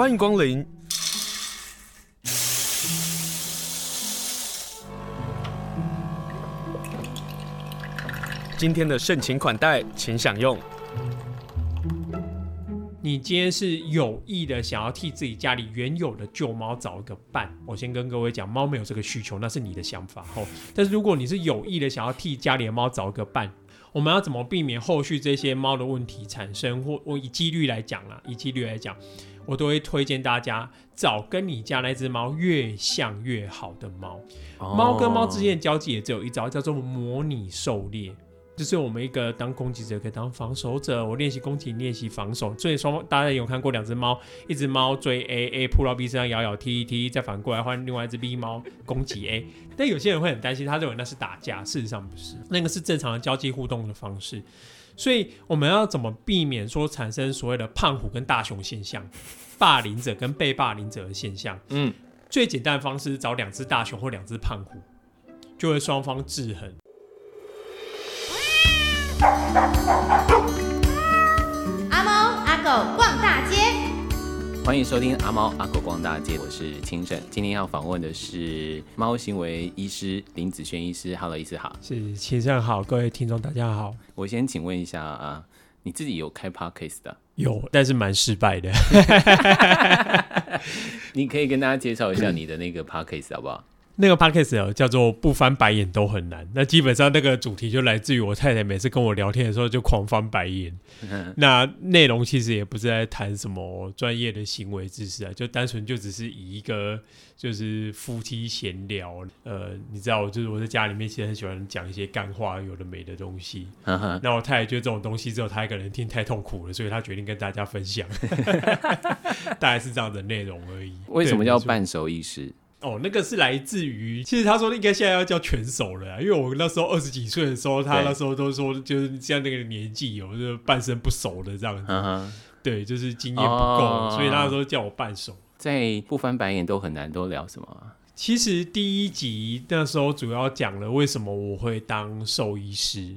欢迎光临。今天的盛情款待，请享用。你今天是有意的想要替自己家里原有的旧猫找一个伴，我先跟各位讲，猫没有这个需求，那是你的想法吼。但是如果你是有意的想要替家里的猫找一个伴，我们要怎么避免后续这些猫的问题产生？或我以几率来讲啦，以几率来讲，我都会推荐大家找跟你家那只猫越像越好的猫。猫跟猫之间的交际也只有一招，叫做模拟狩猎。就是我们一个当攻击者，可以当防守者。我练习攻击，练习防守。所以双方大家有看过两只猫，一只猫追 A，A 扑到 B 身上咬咬踢一踢，再反过来换另外一只 B 猫攻击 A。但有些人会很担心，他认为那是打架，事实上不是，那个是正常的交际互动的方式。所以我们要怎么避免说产生所谓的胖虎跟大熊现象，霸凌者跟被霸凌者的现象？嗯，最简单的方式是找两只大熊或两只胖虎，就会双方制衡。阿猫阿狗逛大街，欢迎收听阿猫阿狗逛大街，我是清盛。今天要访问的是猫行为医师林子轩医师。Hello，医师好。是清盛好，各位听众大家好。我先请问一下啊，你自己有开 Podcast 的？有，但是蛮失败的。你可以跟大家介绍一下你的那个 Podcast 好不好？那个 podcast 叫做不翻白眼都很难。那基本上那个主题就来自于我太太每次跟我聊天的时候就狂翻白眼。那内容其实也不是在谈什么专业的行为知识啊，就单纯就只是以一个就是夫妻闲聊。呃，你知道，就是我在家里面其实很喜欢讲一些干话，有的没的东西。那我太太觉得这种东西只有她一个人听太痛苦了，所以她决定跟大家分享。大概是这样的内容而已。为什么叫半熟医师？哦，那个是来自于，其实他说应该现在要叫拳手了，因为我那时候二十几岁的时候，他那时候都说就是像那个年纪有就是半生不熟的这样子，嗯、对，就是经验不够，哦，所以他那时候叫我半手。在不翻白眼都很难，都聊什么？其实第一集那时候主要讲了为什么我会当兽医师。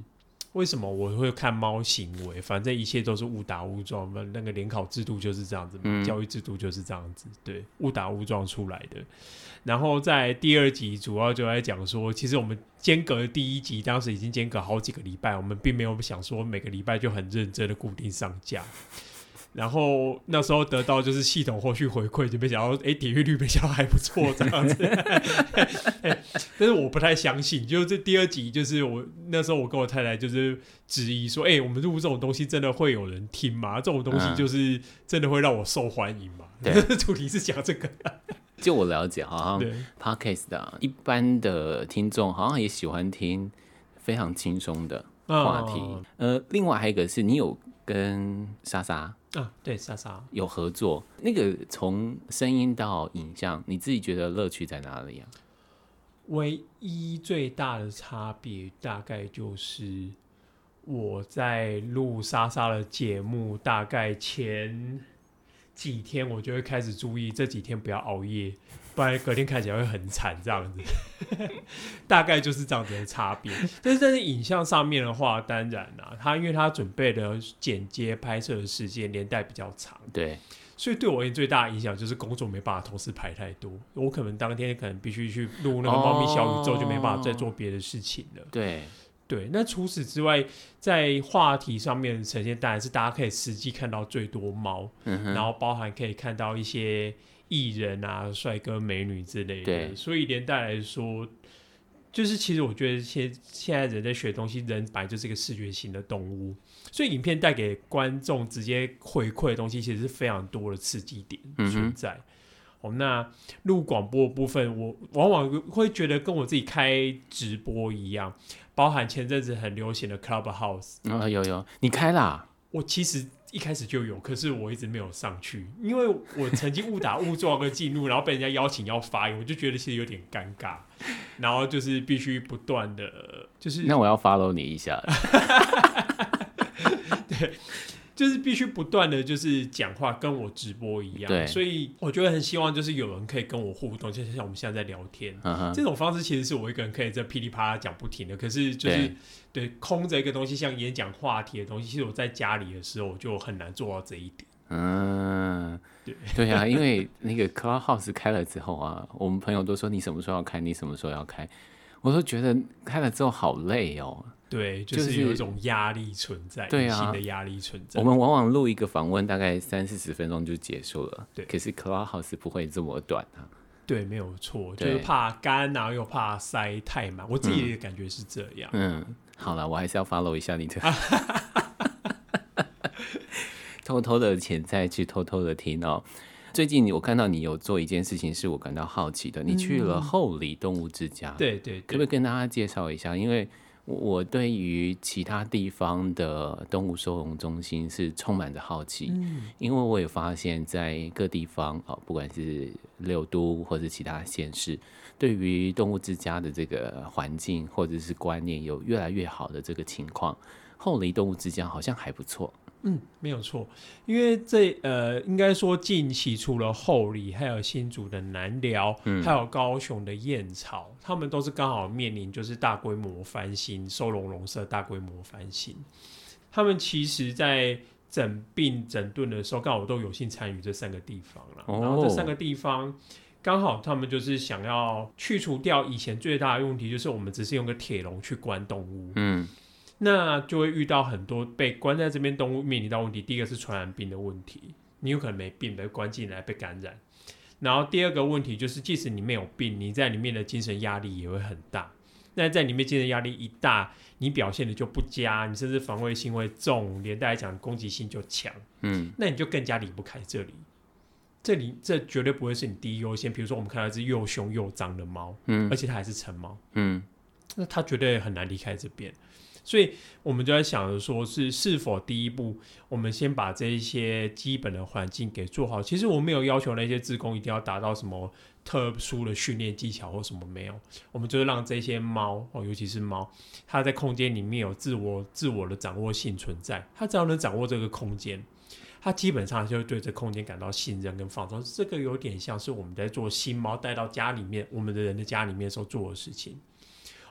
为什么我会看猫行为？反正一切都是误打误撞嘛。那个联考制度就是这样子，嗯，教育制度就是这样子，对，误打误撞出来的。然后在第二集主要就来讲说，其实我们间隔第一集当时已经间隔好几个礼拜，我们并没有想说每个礼拜就很认真的固定上架。然后那时候得到就是系统后续回馈，就没想到哎，点阅率没想到还不错这样子。但是我不太相信，就这第二集就是我那时候我跟我太太就是质疑说，哎，我们录这种东西真的会有人听吗？这种东西就是真的会让我受欢迎吗？对，主题是讲这个。就我了解，好像 Podcast 的一般的听众好像也喜欢听非常轻松的话题。哦、呃，另外还有一个是你有跟莎莎。啊，对，莎莎有合作。那个从声音到影像，你自己觉得乐趣在哪里啊？唯一最大的差别，大概就是我在录莎莎的节目，大概前几天我就会开始注意，这几天不要熬夜。不然隔天看起来会很惨，这样子，大概就是这样子的差别。但是在影像上面的话，当然啦，他因为他准备的剪接拍摄的时间年代比较长，对，所以对我而言最大的影响就是工作没办法同时排太多。我可能当天可能必须去录那个猫咪小宇宙，就没办法再做别的事情了。对对，那除此之外，在话题上面呈现，当然是大家可以实际看到最多猫，嗯，然后包含可以看到一些。艺人啊，帅哥美女之类的，所以连带来说，就是其实我觉得现现在人在学东西，人本来就是一个视觉型的动物，所以影片带给观众直接回馈的东西，其实是非常多的刺激点存在。哦、嗯，那录广播的部分，我往往会觉得跟我自己开直播一样，包含前阵子很流行的 Clubhouse 啊、哦，有有，你开啦？我其实。一开始就有，可是我一直没有上去，因为我曾经误打误撞个进入，然后被人家邀请要发言，我就觉得其实有点尴尬，然后就是必须不断的，就是那我要 follow 你一下，对。就是必须不断的就是讲话，跟我直播一样，对，所以我觉得很希望就是有人可以跟我互动，就像我们现在在聊天，嗯、这种方式其实是我一个人可以在噼里啪啦讲不停的。可是就是对，对空着一个东西，像演讲话题的东西，其实我在家里的时候我就很难做到这一点。嗯，对。对啊，因为那个 Clubhouse 开了之后啊，我们朋友都说你什么时候要开？你什么时候要开？我都觉得开了之后好累哦。对，就是有一种压力存在，对啊，新的压力存在。我们往往录一个访问，大概三四十分钟就结束了。对，可是 Clubhouse 不会这么短啊。对，没有错，就是怕干，然后又怕塞太满。我自己的感觉是这样。嗯，嗯好了，我还是要 follow 一下你的。偷偷的潜在去偷偷的听哦。最近我看到你有做一件事情，是我感到好奇的。你去了后里动物之家，对对，可不可以跟大家介绍一下？因为我对于其他地方的动物收容中心是充满着好奇，嗯，因为我也发现，在各地方啊，不管是六都或者其他县市，对于动物之家的这个环境或者是观念有越来越好的这个情况。后离动物之家好像还不错。嗯，没有错，因为这呃，应该说近期除了后里，还有新竹的南寮，嗯，还有高雄的燕巢，他们都是刚好面临就是大规模翻新，收容笼舍大规模翻新。他们其实，在整并整顿的时候，刚好都有幸参与这三个地方了。哦，然后这三个地方刚好他们就是想要去除掉以前最大的问题，就是我们只是用个铁笼去关动物。嗯。那就会遇到很多被关在这边动物面临到问题。第一个是传染病的问题，你有可能没病被关进来被感染。然后第二个问题就是，即使你没有病，你在里面的精神压力也会很大。那在里面精神压力一大，你表现的就不佳，你甚至防卫性会重，连带来讲攻击性就强。嗯，那你就更加离不开这里。这里这绝对不会是你第一优先。比如说我们看到一只又凶又脏的猫，嗯，而且它还是成猫，嗯，那它绝对很难离开这边。所以我们就在想着说，是是否第一步，我们先把这一些基本的环境给做好。其实我们没有要求那些职工一定要达到什么特殊的训练技巧或什么没有，我们就是让这些猫哦，尤其是猫，它在空间里面有自我自我的掌握性存在。它只要能掌握这个空间，它基本上就会对这空间感到信任跟放松。这个有点像是我们在做新猫带到家里面，我们的人的家里面时候做的事情。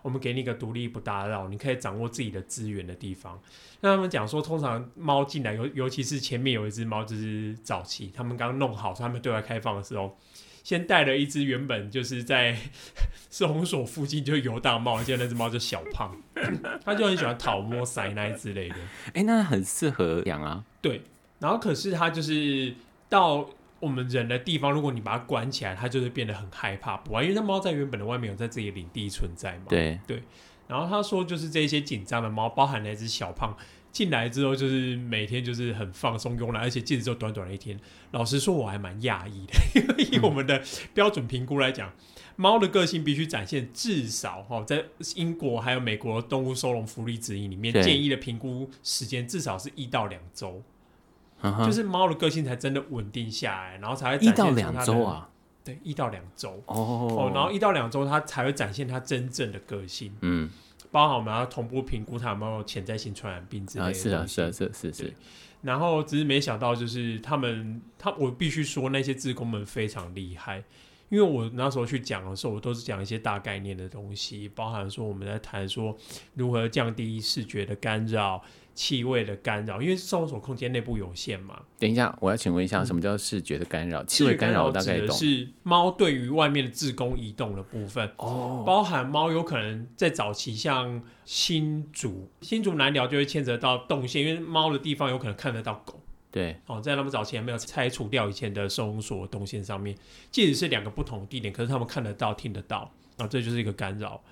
我们给你一个独立不打扰，你可以掌握自己的资源的地方。那他们讲说，通常猫进来，尤尤其是前面有一只猫，就是早期他们刚弄好，他们对外开放的时候，先带了一只原本就是在收容所附近就游荡猫，现在那只猫就小胖，他就很喜欢讨摸塞奶之类的。哎、欸，那很适合养啊。对，然后可是他就是到。我们人的地方，如果你把它关起来，它就会变得很害怕，不安，因为它猫在原本的外面有在自己的领地存在嘛。对对。然后他说，就是这些紧张的猫，包含那只小胖进来之后，就是每天就是很放松慵懒，而且进来之后短短的一天，老实说我还蛮讶异的，因为以我们的标准评估来讲，猫、嗯、的个性必须展现至少哈，在英国还有美国动物收容福利指引里面建议的评估时间至少是一到两周。就是猫的个性才真的稳定下来，然后才会展现出它的，一到两周啊，对，一到两周。哦，哦，然后一到两周它才会展现它真正的个性，嗯，包含我们要同步评估它有没有潜在性传染病之类的，啊，是啊，是啊，是是是，然后只是没想到就是他们，他我必须说那些志工们非常厉害，因为我那时候去讲的时候，我都是讲一些大概念的东西，包含说我们在谈说如何降低视觉的干扰。气味的干扰，因为收容所空间内部有限嘛。等一下，我要请问一下，什么叫视觉的干扰？气、嗯、味干扰我大概懂。是猫对于外面的自工移动的部分哦，包含猫有可能在早期，像新竹、新竹南寮就会牵扯到动线，因为猫的地方有可能看得到狗。对，哦，在他们早期还没有拆除掉以前的收容所动线上面，即使是两个不同的地点，可是他们看得到、听得到，啊，这就是一个干扰。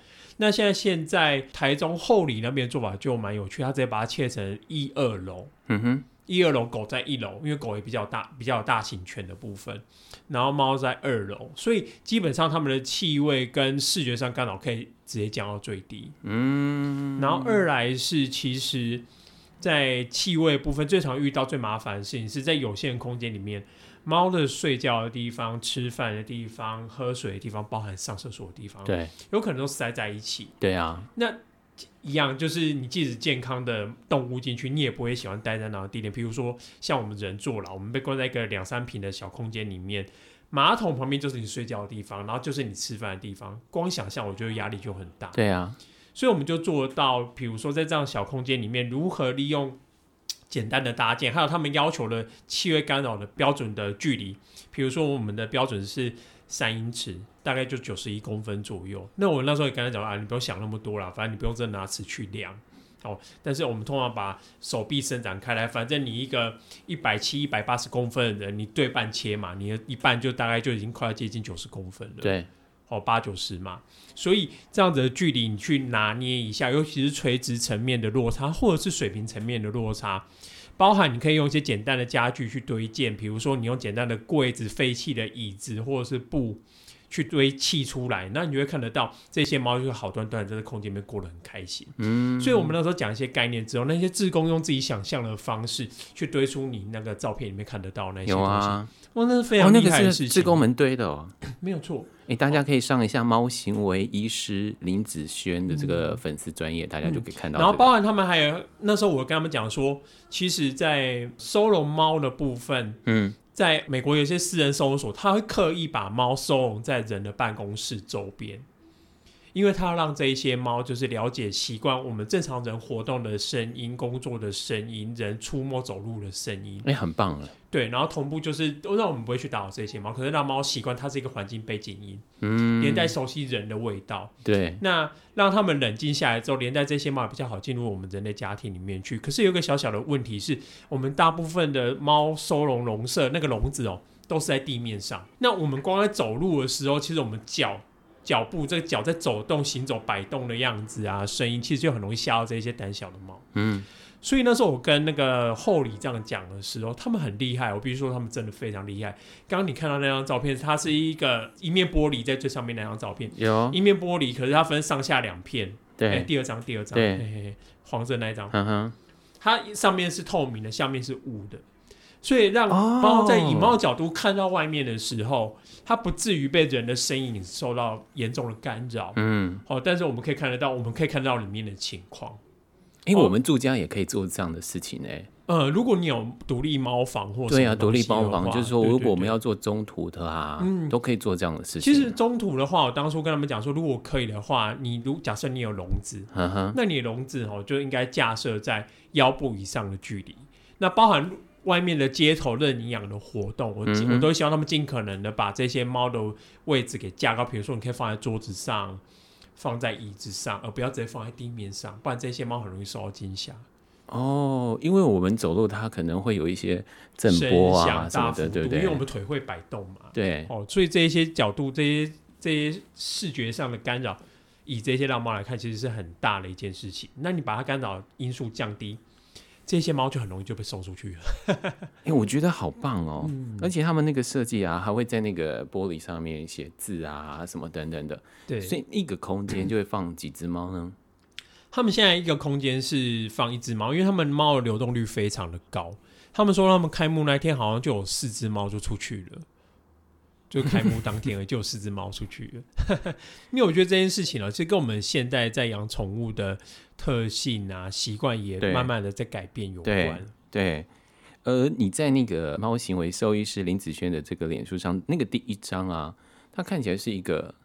那现在现在台中后里那边做法就蛮有趣，他直接把它切成一二楼，嗯哼，一二楼狗在一楼，因为狗也比较大，比较有大型犬的部分，然后猫在二楼，所以基本上他们的气味跟视觉上干扰可以直接降到最低，嗯，然后二来是其实，在气味部分最常遇到最麻烦的事情是在有限空间里面。猫的睡觉的地方、吃饭的地方、喝水的地方，包含上厕所的地方，对，有可能都塞在一起。对啊，那一样就是你即使健康的动物进去，你也不会喜欢待在那个地点。比如说像我们人坐牢，我们被关在一个两三平的小空间里面，马桶旁边就是你睡觉的地方，然后就是你吃饭的地方。光想象，我觉得压力就很大。对啊，所以我们就做到，比如说在这样小空间里面，如何利用。简单的搭建，还有他们要求的气味干扰的标准的距离，比如说我们的标准是三英尺，大概就九十一公分左右。那我那时候也跟他讲啊，你不用想那么多啦，反正你不用真的拿尺去量。哦，但是我们通常把手臂伸展开来，反正你一个一百七、一百八十公分的人，你对半切嘛，你的一半就大概就已经快要接近九十公分了。对。哦，八九十嘛，所以这样子的距离你去拿捏一下，尤其是垂直层面的落差，或者是水平层面的落差，包含你可以用一些简单的家具去堆建，比如说你用简单的柜子、废弃的椅子或者是布。去堆砌出来，那你就会看得到这些猫就是好端端在这个空间里面过得很开心。嗯，所以我们那时候讲一些概念之后，那些志工用自己想象的方式去堆出你那个照片里面看得到那些东西。有啊，哇，那是非常厉害的事情。志工们堆的哦，没有错。哎、欸，大家可以上一下猫行为医师林子轩的这个粉丝专页，大家就可以看到。然后包含他们还有那时候我跟他们讲说，其实，在收容猫的部分，嗯。在美国，有些私人收容所，他会刻意把猫收容在人的办公室周边。因为它要让这一些猫就是了解习惯我们正常人活动的声音、工作的声音、人出没走路的声音，哎、欸，很棒了。对，然后同步就是都让我们不会去打扰这些猫，可是让猫习惯它是一个环境背景音，嗯，连带熟悉人的味道。对，那让他们冷静下来之后，连带这些猫也比较好进入我们人类家庭里面去。可是有一个小小的问题是，我们大部分的猫收容笼舍那个笼子哦，都是在地面上。那我们光在走路的时候，其实我们脚。脚步，这个脚在走动、行走、摆动的样子啊，声音其实就很容易吓到这些胆小的猫。嗯，所以那时候我跟那个后里这样讲的时候，他们很厉害。我必须说，他们真的非常厉害。刚刚你看到那张照片，它是一个一面玻璃在最上面那张照片，有一面玻璃，可是它分上下两片。对、欸，第二张，第二张，对嘿嘿，黄色那一张，嗯哼，它上面是透明的，下面是雾的。所以让猫在以猫角度看到外面的时候，哦、它不至于被人的身影受到严重的干扰。嗯，好、哦，但是我们可以看得到，我们可以看到里面的情况。因为我们住家也可以做这样的事情呢。呃，如果你有独立猫房或对啊，独立猫房，就是说，如果我们要做中途的啊，嗯，都可以做这样的事情。其实中途的话，我当初跟他们讲说，如果可以的话，你如假设你有笼子，那你的笼子哦就应该架设在腰部以上的距离，那包含。外面的街头认领养的活动，我、嗯、我都希望他们尽可能的把这些猫的位置给架高。比如说，你可以放在桌子上，放在椅子上，而不要直接放在地面上，不然这些猫很容易受到惊吓。哦，因为我们走路，它可能会有一些震波啊什么的，对不对？因为我们腿会摆动嘛。对。哦，所以这一些角度、这些这些视觉上的干扰，以这些浪猫来看，其实是很大的一件事情。那你把它干扰因素降低。这些猫就很容易就被送出去了。哎、欸，我觉得好棒哦！嗯、而且他们那个设计啊，还会在那个玻璃上面写字啊，什么等等的。对，所以一个空间就会放几只猫呢？他们现在一个空间是放一只猫，因为他们猫的流动率非常的高。他们说他们开幕那天好像就有四只猫就出去了。就开幕当天，就有四只猫出去了。因为我觉得这件事情呢，其实跟我们现在在养宠物的特性啊、习惯也慢慢的在改变有关。对，对，呃，你在那个猫行为兽医师林子轩的这个脸书上，那个第一张啊，它看起来是一个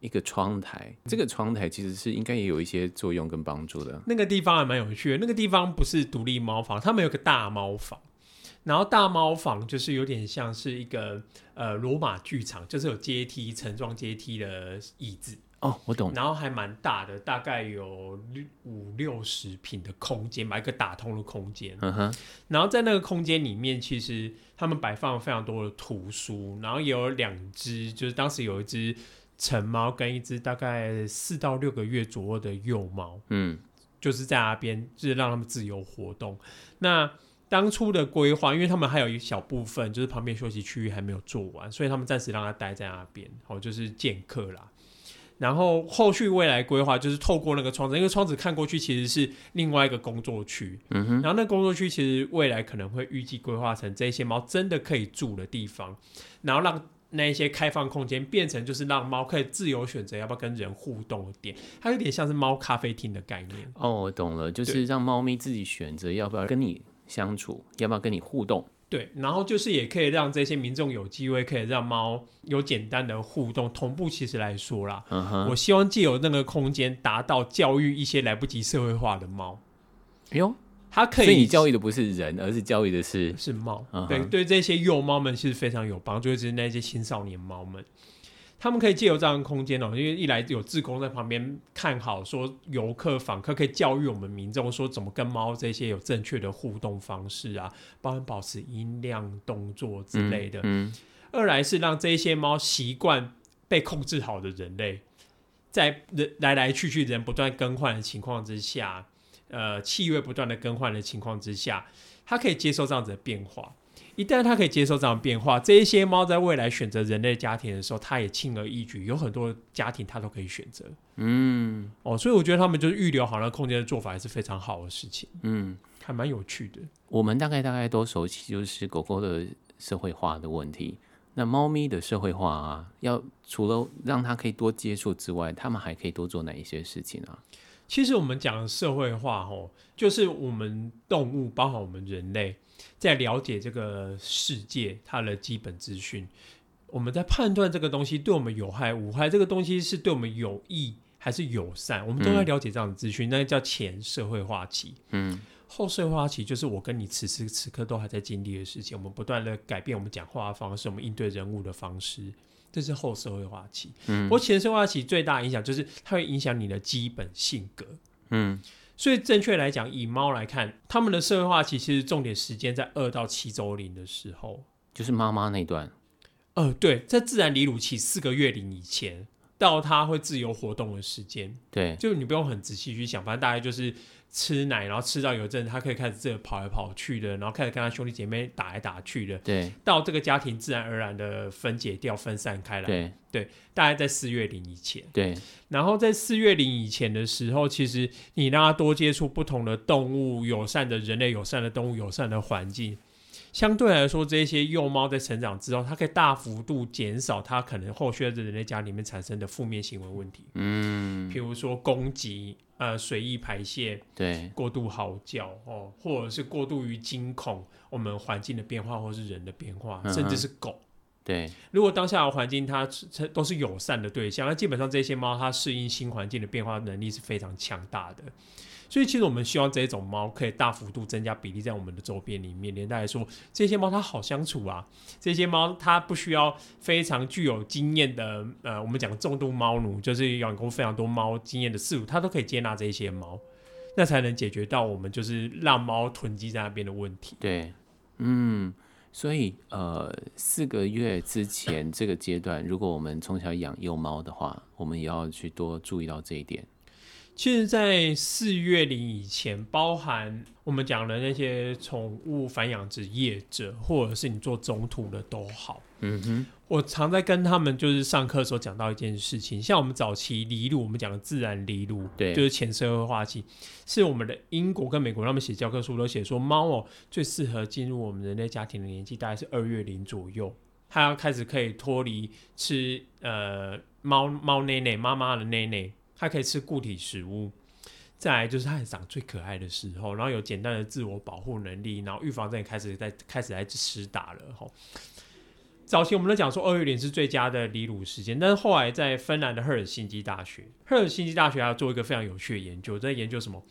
一个窗台。这个窗台其实是应该也有一些作用跟帮助的。那个地方还蛮有趣的。那个地方不是独立猫房，他们有个大猫房。然后大猫房就是有点像是一个呃罗马剧场，就是有阶梯、层状阶梯的椅子哦，我懂。然后还蛮大的，大概有五六十平的空间，买一个打通的空间。嗯哼。然后在那个空间里面，其实他们摆放了非常多的图书，然后也有两只，就是当时有一只成猫跟一只大概四到六个月左右的幼猫，嗯，就是在那边，就是让他们自由活动。那当初的规划，因为他们还有一小部分就是旁边休息区域还没有做完，所以他们暂时让它待在那边，好，就是见客啦。然后后续未来规划就是透过那个窗子，因为窗子看过去其实是另外一个工作区，嗯哼。然后那工作区其实未来可能会预计规划成这些猫真的可以住的地方，然后让那一些开放空间变成就是让猫可以自由选择要不要跟人互动的点，它有点像是猫咖啡厅的概念。哦，我懂了，就是让猫咪自己选择要不要跟你。相处要不要跟你互动？对，然后就是也可以让这些民众有机会可以让猫有简单的互动。同步其实来说啦，我希望借由那个空间达到教育一些来不及社会化的猫。哎呦，它可以。所以你教育的不是人，而是教育的是是猫。对，对这些幼猫们其实非常有帮助，就是那些青少年猫们。他们可以借由这样的空间哦，因为一来有志工在旁边看好，说游客访客可以教育我们民众说怎么跟猫这些有正确的互动方式啊，包含保持音量、动作之类的。嗯。二来是让这些猫习惯被控制好的人类，在人来来去去人不断更换的情况之下，呃，气味不断的更换的情况之下，它可以接受这样子的变化。一旦它可以接受这样的变化，这一些猫在未来选择人类家庭的时候，它也轻而易举，有很多家庭它都可以选择。嗯，哦，所以我觉得他们就是预留好那空间的做法，还是非常好的事情。嗯，还蛮有趣的。我们大概大概都熟悉，就是狗狗的社会化的问题。那猫咪的社会化啊，要除了让它可以多接触之外，它们还可以多做哪一些事情啊？其实我们讲的社会化，哦，就是我们动物，包括我们人类。在了解这个世界，它的基本资讯，我们在判断这个东西对我们有害无害，这个东西是对我们有益还是友善，我们都要了解这样的资讯。嗯、那个叫前社会化期，嗯，后社会化期就是我跟你此时此刻都还在经历的事情，我们不断的改变我们讲话的方式，我们应对人物的方式，这是后社会化期。嗯，不过前社会化期最大影响就是它会影响你的基本性格，嗯。所以，正确来讲，以猫来看，它们的社会化期其实重点时间在二到七周龄的时候，就是妈妈那段。呃，对，在自然离乳期四个月龄以前，到它会自由活动的时间。对，就你不用很仔细去想，反正大概就是。吃奶，然后吃到有阵，他可以开始这跑来跑去的，然后开始跟他兄弟姐妹打来打去的。对，到这个家庭自然而然的分解掉、分散开来。对，对，大概在四月龄以前。对，然后在四月龄以前的时候，其实你让他多接触不同的动物，友善的人类、友善的动物、友善的环境。相对来说，这些幼猫在成长之后，它可以大幅度减少它可能后续在人类家里面产生的负面行为问题。嗯，比如说攻击、呃随意排泄、对过度嚎叫哦，或者是过度于惊恐我们环境的变化，或是人的变化，嗯、甚至是狗。对，如果当下的环境它都是友善的对象，那基本上这些猫它适应新环境的变化能力是非常强大的。所以，其实我们希望这种猫可以大幅度增加比例在我们的周边里面。连带来说，这些猫它好相处啊。这些猫它不需要非常具有经验的，呃，我们讲重度猫奴，就是养过非常多猫经验的饲主，它都可以接纳这些猫，那才能解决到我们就是让猫囤积在那边的问题。对，嗯，所以呃，四个月之前这个阶段，如果我们从小养幼猫的话，我们也要去多注意到这一点。其实，在四月龄以前，包含我们讲的那些宠物繁养殖业者，或者是你做中途的都好。嗯哼，我常在跟他们就是上课的时候讲到一件事情，像我们早期离乳，我们讲的自然离乳，对，就是前社会化期，是我们的英国跟美国他们写教科书都写说，猫哦最适合进入我们人类家庭的年纪大概是二月龄左右，它要开始可以脱离吃呃猫猫奶奶妈妈的奶奶。它可以吃固体食物，再来就是它很长最可爱的时候，然后有简单的自我保护能力，然后预防针也开始在开始来施打了吼。早期我们都讲说二月龄是最佳的离乳时间，但是后来在芬兰的赫尔辛基大学，赫尔辛基大学还要做一个非常有趣的研究，在研究什么？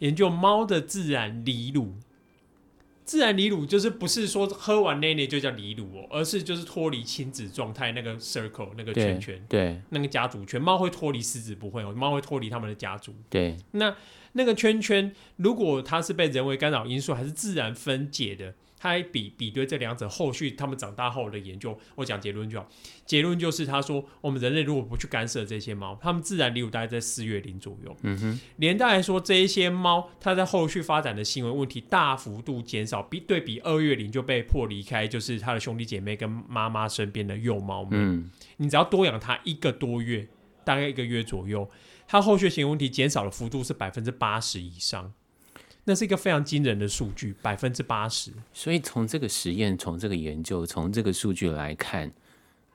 研究猫的自然离乳。自然离乳就是不是说喝完奶奶就叫离乳哦，而是就是脱离亲子状态那个 circle 那个圈圈，对，对那个家族圈，猫会脱离狮子不会哦，猫会脱离他们的家族，对，那那个圈圈如果它是被人为干扰因素还是自然分解的。他还比比对这两者后续他们长大后的研究，我讲结论就好。结论就是他说，我们人类如果不去干涉这些猫，它们自然离乳大概在四月龄左右。嗯哼。连带来说，这一些猫它在后续发展的行为问题大幅度减少，比对比二月龄就被迫离开，就是他的兄弟姐妹跟妈妈身边的幼猫们。嗯。你只要多养它一个多月，大概一个月左右，它后续行为问题减少的幅度是百分之八十以上。那是一个非常惊人的数据，百分之八十。所以从这个实验、从这个研究、从这个数据来看，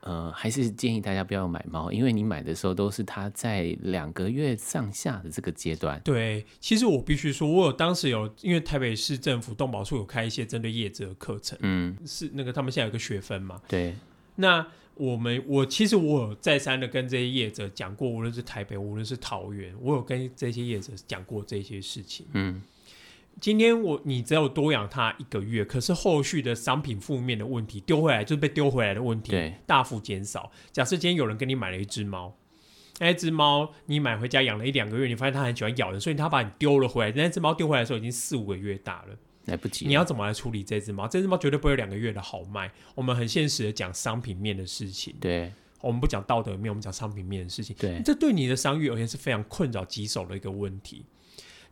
呃，还是建议大家不要买猫，因为你买的时候都是它在两个月上下的这个阶段。对，其实我必须说，我有当时有，因为台北市政府动保处有开一些针对业者的课程，嗯，是那个他们现在有个学分嘛？对。那我们我其实我有再三的跟这些业者讲过，无论是台北，无论是桃园，我有跟这些业者讲过这些事情，嗯。今天我你只有多养它一个月，可是后续的商品负面的问题丢回来就是被丢回来的问题，大幅减少。假设今天有人跟你买了一只猫，那只猫你买回家养了一两个月，你发现它很喜欢咬人，所以它把你丢了回来。那只猫丢回来的时候已经四五个月大了，来不及。你要怎么来处理这只猫？这只猫绝对不会有两个月的好卖。我们很现实的讲商品面的事情，对，我们不讲道德面，我们讲商品面的事情。对，这对你的商誉而言是非常困扰棘手的一个问题。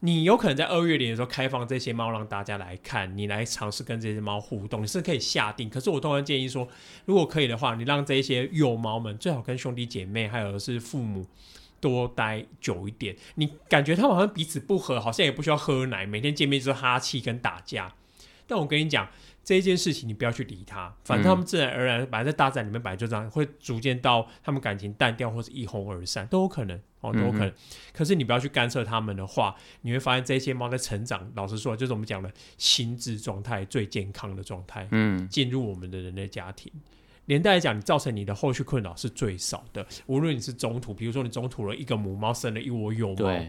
你有可能在二月里的时候开放这些猫让大家来看，你来尝试跟这些猫互动，你是可以下定。可是我当然建议说，如果可以的话，你让这些幼猫们最好跟兄弟姐妹还有是父母多待久一点。你感觉他们好像彼此不和，好像也不需要喝奶，每天见面就是哈气跟打架。但我跟你讲。这一件事情你不要去理他，反正他们自然而然，本来在大自然里面本来就这样，会逐渐到他们感情淡掉或是一哄而散都有可能哦，都有可能。可是你不要去干涉他们的话，你会发现这些猫在成长，老实说，就是我们讲的心智状态最健康的状态，嗯，进入我们的人类家庭，连带来讲，你造成你的后续困扰是最少的。无论你是中途，比如说你中途了一个母猫生了一窝幼猫，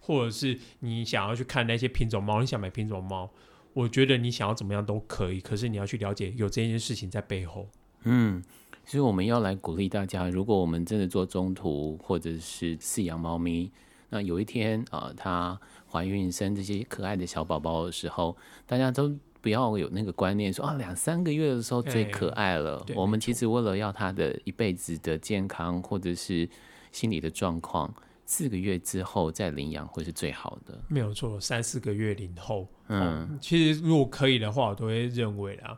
或者是你想要去看那些品种猫，你想买品种猫。我觉得你想要怎么样都可以，可是你要去了解有这件事情在背后。嗯，所以我们要来鼓励大家，如果我们真的做中途或者是饲养猫咪，那有一天啊，它怀孕生这些可爱的小宝宝的时候，大家都不要有那个观念说啊，两三个月的时候最可爱了。我们其实为了要它的一辈子的健康或者是心理的状况。四个月之后再领养会是最好的，没有错。三四个月领后，嗯，其实如果可以的话，我都会认为啊，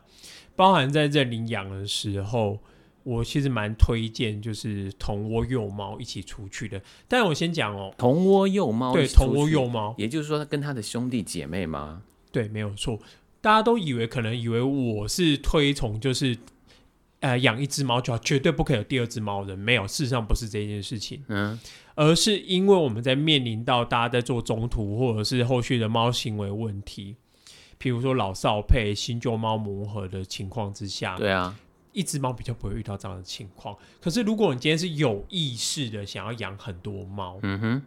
包含在这领养的时候，我其实蛮推荐就是同窝幼猫一起出去的。但我先讲哦，同窝幼猫，对，同窝幼猫，也就是说他跟他的兄弟姐妹吗？对，没有错。大家都以为可能以为我是推崇就是。呃，养一只猫就好，绝对不可以有第二只猫的。没有，事实上不是这件事情。嗯，而是因为我们在面临到大家在做中途或者是后续的猫行为问题，譬如说老少配、新旧猫磨合的情况之下，对啊，一只猫比较不会遇到这样的情况。可是如果你今天是有意识的想要养很多猫，嗯哼，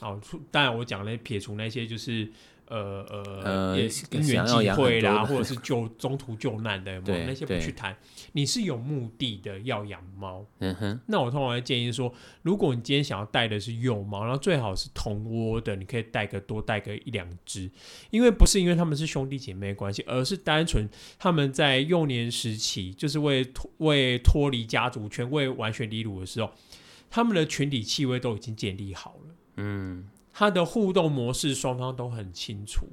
好，当然我讲了撇除那些就是。呃呃，也是因缘际会啦，或者是 救中途救难的，对那些不去谈。你是有目的的要养猫，嗯哼。那我通常会建议说，如果你今天想要带的是幼猫，然后最好是同窝的，你可以带个多带个一两只，因为不是因为他们是兄弟姐妹关系，而是单纯他们在幼年时期，就是为为脱离家族圈，为完全离乳的时候，他们的群体气味都已经建立好了，嗯。它的互动模式双方都很清楚，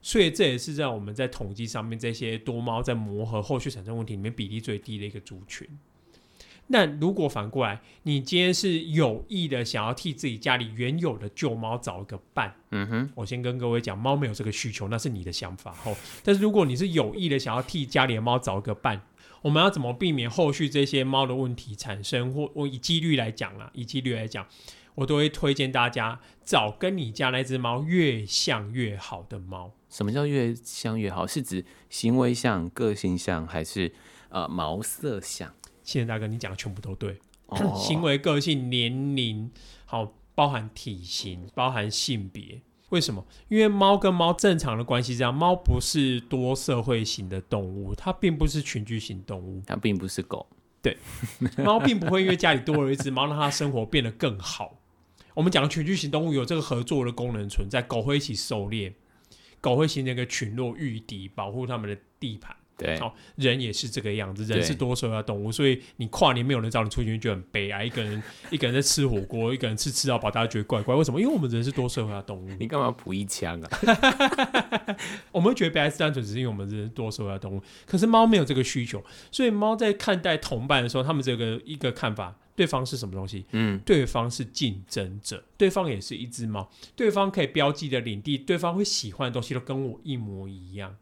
所以这也是在我们在统计上面，这些多猫在磨合后续产生问题里面比例最低的一个族群。那如果反过来，你今天是有意的想要替自己家里原有的旧猫找一个伴，嗯哼，我先跟各位讲，猫没有这个需求，那是你的想法吼。但是如果你是有意的想要替家里的猫找一个伴，我们要怎么避免后续这些猫的问题产生？或我以几率来讲啊，以几率来讲。我都会推荐大家找跟你家那只猫越像越好的猫。什么叫越像越好？是指行为像、个性像，还是呃毛色像？现在大哥，你讲的全部都对。哦、行为、个性、年龄，好，包含体型，包含性别。为什么？因为猫跟猫正常的关系这样，猫不是多社会型的动物，它并不是群居型动物，它并不是狗。对，猫并不会因为家里多了一只猫，让它生活变得更好。我们讲的群居型动物有这个合作的功能存在，狗会一起狩猎，狗会形成一个群落御敌，保护他们的地盘。对，好，人也是这个样子，人是多兽的动物，所以你跨年没有人找你出去，就很悲哀。一个人 一个人在吃火锅，一个人吃吃到饱，大家觉得怪怪。为什么？因为我们人是多社会的动物。你干嘛补一枪啊？我们会觉得悲哀是单纯只是因为我们人是多社会的动物，可是猫没有这个需求，所以猫在看待同伴的时候，他们这个一个看法。对方是什么东西？嗯，对方是竞争者，对方也是一只猫，对方可以标记的领地，对方会喜欢的东西都跟我一模一样。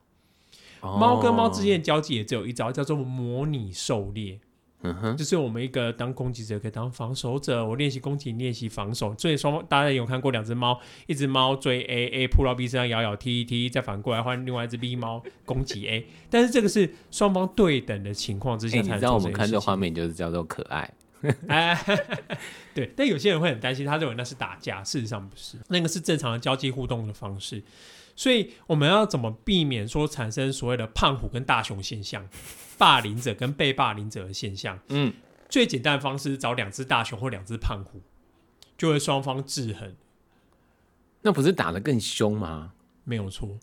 哦、猫跟猫之间的交际也只有一招，叫做模拟狩猎。嗯哼，就是我们一个当攻击者可以当防守者，我练习攻击，练习防守。所以双方大家有看过两只猫，一只猫追 A，A 扑到 B 身上咬咬踢一踢，再反过来换另外一只 B 猫攻击 A。但是这个是双方对等的情况之下才能做。你知道我们看这画面就是叫做可爱。哎，对，但有些人会很担心，他认为那是打架，事实上不是，那个是正常的交际互动的方式。所以我们要怎么避免说产生所谓的胖虎跟大熊现象，霸凌者跟被霸凌者的现象？嗯，最简单的方式是找两只大熊或两只胖虎，就会双方制衡。那不是打得更凶吗？没有错。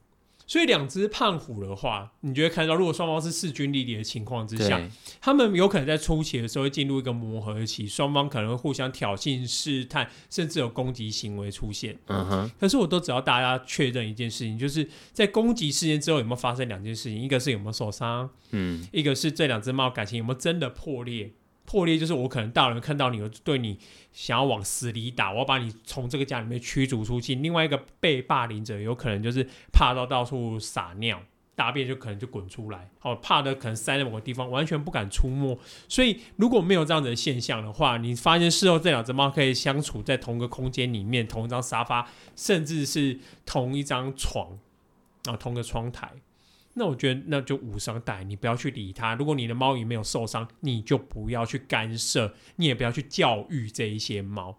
所以两只胖虎的话，你就会看到，如果双方是势均力敌的情况之下，他们有可能在初期的时候会进入一个磨合期，双方可能会互相挑衅、试探，甚至有攻击行为出现。嗯哼。可是我都只要大家确认一件事情，就是在攻击事件之后有没有发生两件事情，一个是有没有受伤，嗯，一个是这两只猫感情有没有真的破裂。破裂就是我可能大人看到你，对你想要往死里打，我要把你从这个家里面驱逐出去。另外一个被霸凌者有可能就是怕到到处撒尿、大便，就可能就滚出来。哦，怕的可能塞在某个地方，完全不敢出没。所以如果没有这样子的现象的话，你发现事后这两只猫可以相处在同个空间里面，同一张沙发，甚至是同一张床，啊，同个窗台。那我觉得那就无伤大雅，你不要去理它。如果你的猫也没有受伤，你就不要去干涉，你也不要去教育这一些猫。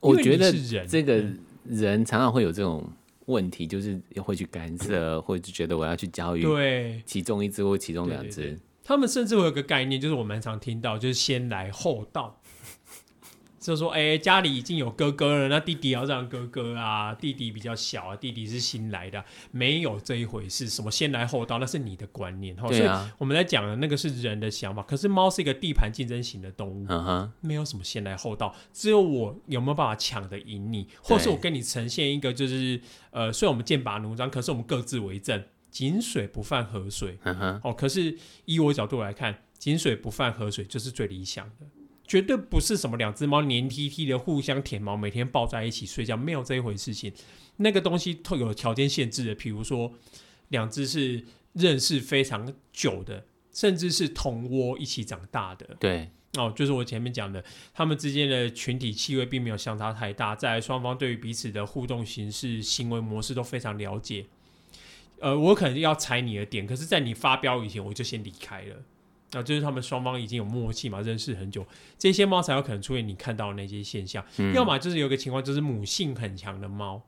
我觉得这个人常常会有这种问题，就是会去干涉，或者觉得我要去教育对其中一只或其中两只。他们甚至会有个概念，就是我蛮常听到，就是先来后到。就说，哎、欸，家里已经有哥哥了，那弟弟要让哥哥啊。弟弟比较小啊，弟弟是新来的，没有这一回事。什么先来后到，那是你的观念。对啊。所以我们在讲的那个是人的想法。可是猫是一个地盘竞争型的动物，嗯哼，没有什么先来后到，只有我有没有办法抢得赢你，或是我跟你呈现一个就是，呃，虽然我们剑拔弩张，可是我们各自为政，井水不犯河水。嗯哼。哦，可是以我角度来看，井水不犯河水就是最理想的。绝对不是什么两只猫黏 T T 的互相舔毛，每天抱在一起睡觉，没有这一回事情。那个东西特有条件限制的，比如说两只是认识非常久的，甚至是同窝一起长大的。对，哦，就是我前面讲的，他们之间的群体气味并没有相差太大，在双方对于彼此的互动形式、行为模式都非常了解。呃，我可能要踩你的点，可是在你发飙以前，我就先离开了。那、啊、就是他们双方已经有默契嘛，认识很久，这些猫才有可能出现你看到的那些现象。嗯、要么就是有个情况，就是母性很强的猫，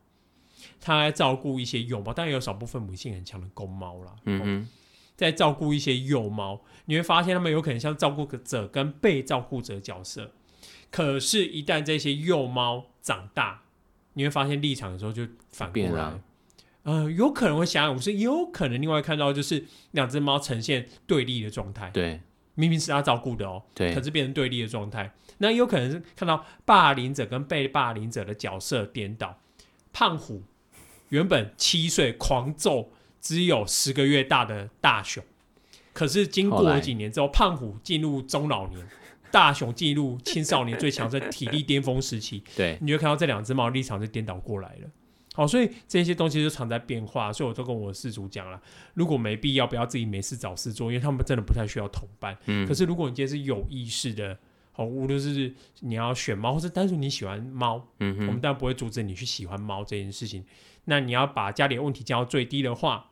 它来照顾一些幼猫，当然有少部分母性很强的公猫啦。嗯哼，在照顾一些幼猫，你会发现它们有可能像照顾者跟被照顾者角色。可是，一旦这些幼猫长大，你会发现立场的时候就反过来。呃，有可能会想想，我是有可能另外看到，就是两只猫呈现对立的状态。对，明明是他照顾的哦，对，可是变成对立的状态。那有可能是看到霸凌者跟被霸凌者的角色颠倒。胖虎原本七岁狂揍只有十个月大的大熊，可是经过了几年之后，后胖虎进入中老年，大熊进入青少年最强盛体力巅峰时期。对，你就看到这两只猫立场就颠倒过来了。好，所以这些东西就常在变化，所以我都跟我的饲主讲了，如果没必要，不要自己没事找事做，因为他们真的不太需要同伴。嗯，可是如果你今天是有意识的，好，无论是你要选猫，或是单纯你喜欢猫，嗯，我们当然不会阻止你去喜欢猫这件事情。那你要把家里的问题降到最低的话，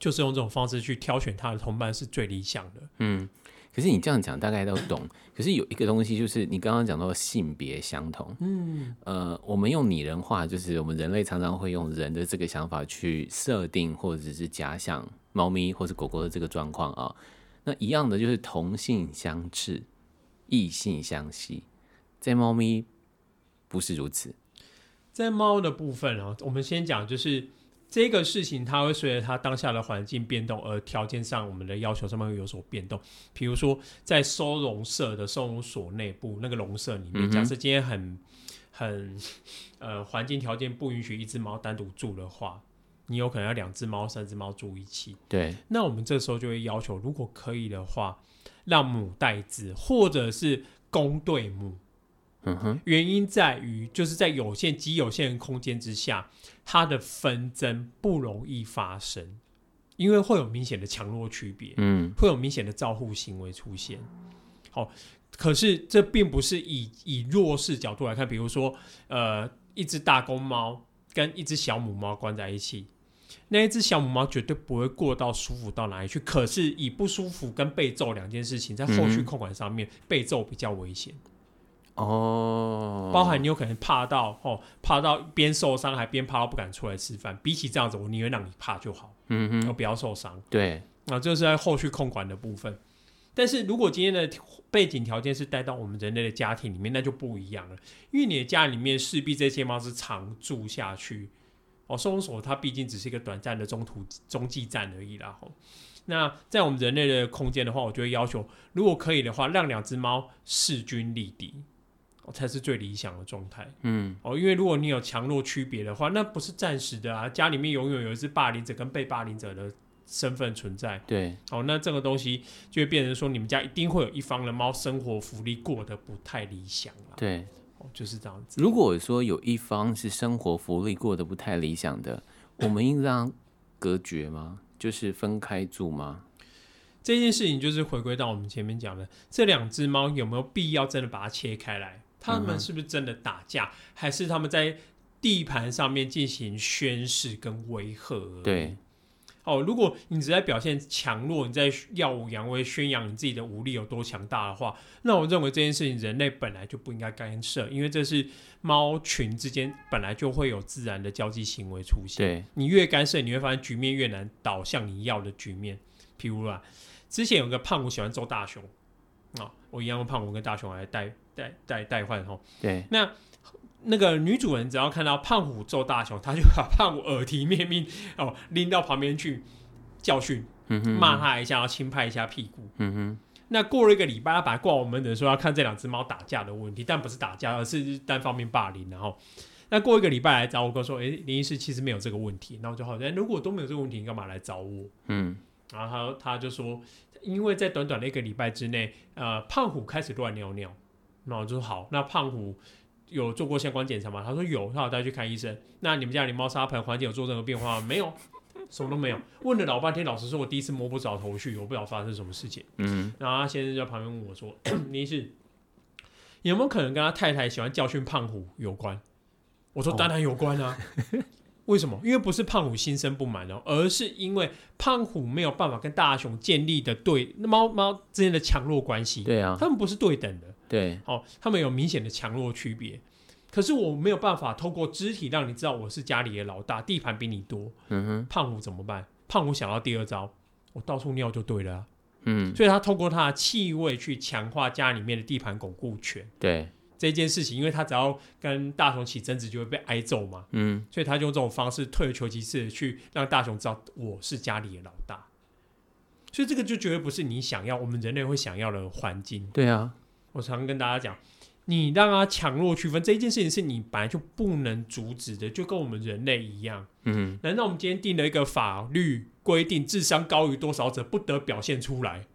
就是用这种方式去挑选他的同伴是最理想的。嗯。可是你这样讲大概都懂，可是有一个东西就是你刚刚讲到性别相同，嗯，呃，我们用拟人化，就是我们人类常常会用人的这个想法去设定或者是假想猫咪或者狗狗的这个状况啊。那一样的就是同性相斥，异性相吸，在猫咪不是如此，在猫的部分啊，我们先讲就是。这个事情它会随着它当下的环境变动，而条件上我们的要求上面会有所变动。比如说，在收容社的收容所内部那个笼舍里面，嗯、假设今天很很呃环境条件不允许一只猫单独住的话，你有可能要两只猫、三只猫住一起。对，那我们这时候就会要求，如果可以的话，让母带子或者是公对母。嗯哼，原因在于就是在有限极有限的空间之下。它的纷争不容易发生，因为会有明显的强弱区别，嗯，会有明显的照护行为出现。好，可是这并不是以以弱势角度来看，比如说，呃，一只大公猫跟一只小母猫关在一起，那一只小母猫绝对不会过到舒服到哪里去。可是以不舒服跟被揍两件事情，在后续控管上面，嗯、被揍比较危险。哦，包含你有可能怕到哦，怕到边受伤还边怕到不敢出来吃饭。比起这样子，我宁愿让你怕就好，嗯哼，不要受伤。对，啊，这是在后续控管的部分。但是如果今天的背景条件是带到我们人类的家庭里面，那就不一样了，因为你的家里面势必这些猫是常住下去。哦，收容所它毕竟只是一个短暂的中途中继站而已啦。吼，那在我们人类的空间的话，我就会要求，如果可以的话，让两只猫势均力敌，哦，才是最理想的状态。嗯，哦，因为如果你有强弱区别的话，那不是暂时的啊，家里面永远有一只霸凌者跟被霸凌者的身份存在。对，哦，那这个东西就会变成说，你们家一定会有一方的猫生活福利过得不太理想了。对。就是这样子。如果说有一方是生活福利过得不太理想的，我们应当隔绝吗？就是分开住吗？这件事情就是回归到我们前面讲的，这两只猫有没有必要真的把它切开来？他们是不是真的打架，嗯、还是他们在地盘上面进行宣示跟威吓？对。哦，如果你只在表现强弱，你在耀武扬威，宣扬你自己的武力有多强大的话，那我认为这件事情人类本来就不应该干涉，因为这是猫群之间本来就会有自然的交际行为出现。对，你越干涉，你会发现局面越难导向你要的局面。譬如啊，之前有个胖虎喜欢揍大雄，啊、哦，我一样用胖虎跟大雄来代代代代换吼。对，那。那个女主人只要看到胖虎揍大雄，她就把胖虎耳提面命哦拎到旁边去教训，骂、嗯、他一下，然后轻拍一下屁股。嗯哼。那过了一个礼拜，他本来挂我们的说要看这两只猫打架的问题，但不是打架，而是单方面霸凌。然后，那过一个礼拜来找我哥说：“哎、欸，林医师其实没有这个问题。”那我就好像如果都没有这个问题，你干嘛来找我？嗯。然后他他就说，因为在短短的一个礼拜之内，呃，胖虎开始乱尿尿。那我就说好，那胖虎。有做过相关检查吗？他说有，他要带去看医生。那你们家里猫砂盆环境有做任何变化吗？没有，什么都没有。问了老半天，老实说，我第一次摸不着头绪，我不知道发生什么事情。嗯，然后他先生在旁边问我说：“ 你是有没有可能跟他太太喜欢教训胖虎有关？”我说：“当然有关啊。哦 ”为什么？因为不是胖虎心生不满哦，而是因为胖虎没有办法跟大雄建立的对猫猫之间的强弱关系。对啊，他们不是对等的。对，哦，他们有明显的强弱区别，可是我没有办法透过肢体让你知道我是家里的老大，地盘比你多。嗯哼，胖虎怎么办？胖虎想到第二招，我到处尿就对了啊。嗯，所以他透过他的气味去强化家里面的地盘巩固权。对这件事情，因为他只要跟大雄起争执，就会被挨揍嘛。嗯，所以他就用这种方式退而求其次去让大雄知道我是家里的老大。所以这个就绝对不是你想要，我们人类会想要的环境。对啊。我常跟大家讲，你让他强弱区分这一件事情是你本来就不能阻止的，就跟我们人类一样。嗯，难道我们今天定了一个法律规定，智商高于多少者不得表现出来，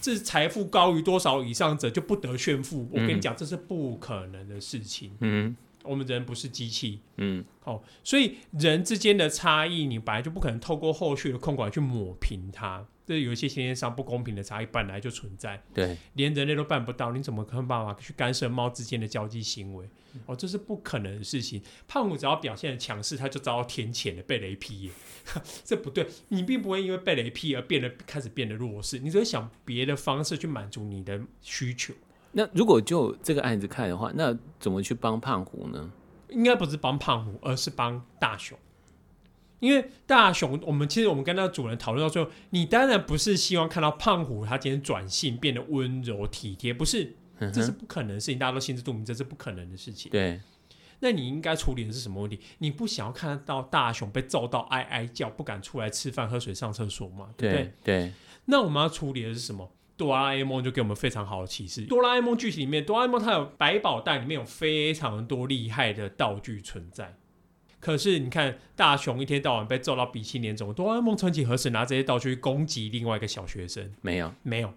这财富高于多少以上者就不得炫富？我跟你讲，这是不可能的事情。嗯，我们人不是机器。嗯，好，所以人之间的差异，你本来就不可能透过后续的控管去抹平它。这有一些先天上不公平的差异本来就存在，对，连人类都办不到，你怎么可能办法去干涉猫之间的交际行为？哦，这是不可能的事情。胖虎只要表现的强势，他就遭到天谴的，被雷劈。这不对，你并不会因为被雷劈而变得开始变得弱势，你只会想别的方式去满足你的需求。那如果就这个案子看的话，那怎么去帮胖虎呢？应该不是帮胖虎，而是帮大雄。因为大熊，我们其实我们跟那个主人讨论到最后，你当然不是希望看到胖虎他今天转性变得温柔体贴，不是，这是不可能的事情，大家都心知肚明，这是不可能的事情。对，那你应该处理的是什么问题？你不想要看到大熊被揍到哀哀叫，不敢出来吃饭、喝水、上厕所吗？对不对？对。那我们要处理的是什么？哆啦 A 梦就给我们非常好的启示。哆啦 A 梦剧情里面，哆啦 A 梦它有百宝袋，里面有非常多厉害的道具存在。可是你看，大雄一天到晚被揍到鼻青脸肿，哆啦 A 梦曾几何时拿这些道具去攻击另外一个小学生？没有，没有。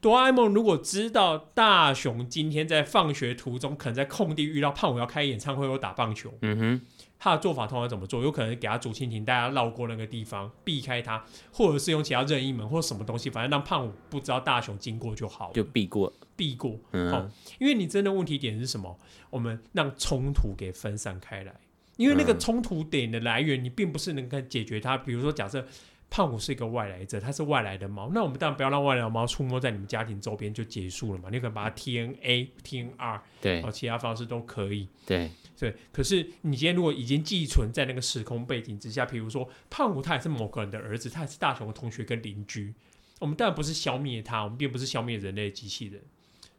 哆啦 A 梦如果知道大雄今天在放学途中可能在空地遇到胖虎要开演唱会或打棒球，嗯哼，他的做法通常怎么做？有可能给他竹蜻蜓，大家绕过那个地方，避开他，或者是用其他任意门或什么东西，反正让胖虎不知道大雄经过就好，就避过，避过。嗯，好，因为你真的问题点是什么？我们让冲突给分散开来。因为那个冲突点的来源，你并不是能够解决它。比如说，假设胖虎是一个外来者，它是外来的猫，那我们当然不要让外来的猫触摸在你们家庭周边就结束了嘛。你可能把它 TNA、TNR，对，然后其他方式都可以。对对，可是你今天如果已经寄存在那个时空背景之下，比如说胖虎他也是某个人的儿子，他也是大雄的同学跟邻居，我们当然不是消灭他，我们并不是消灭人类机器人。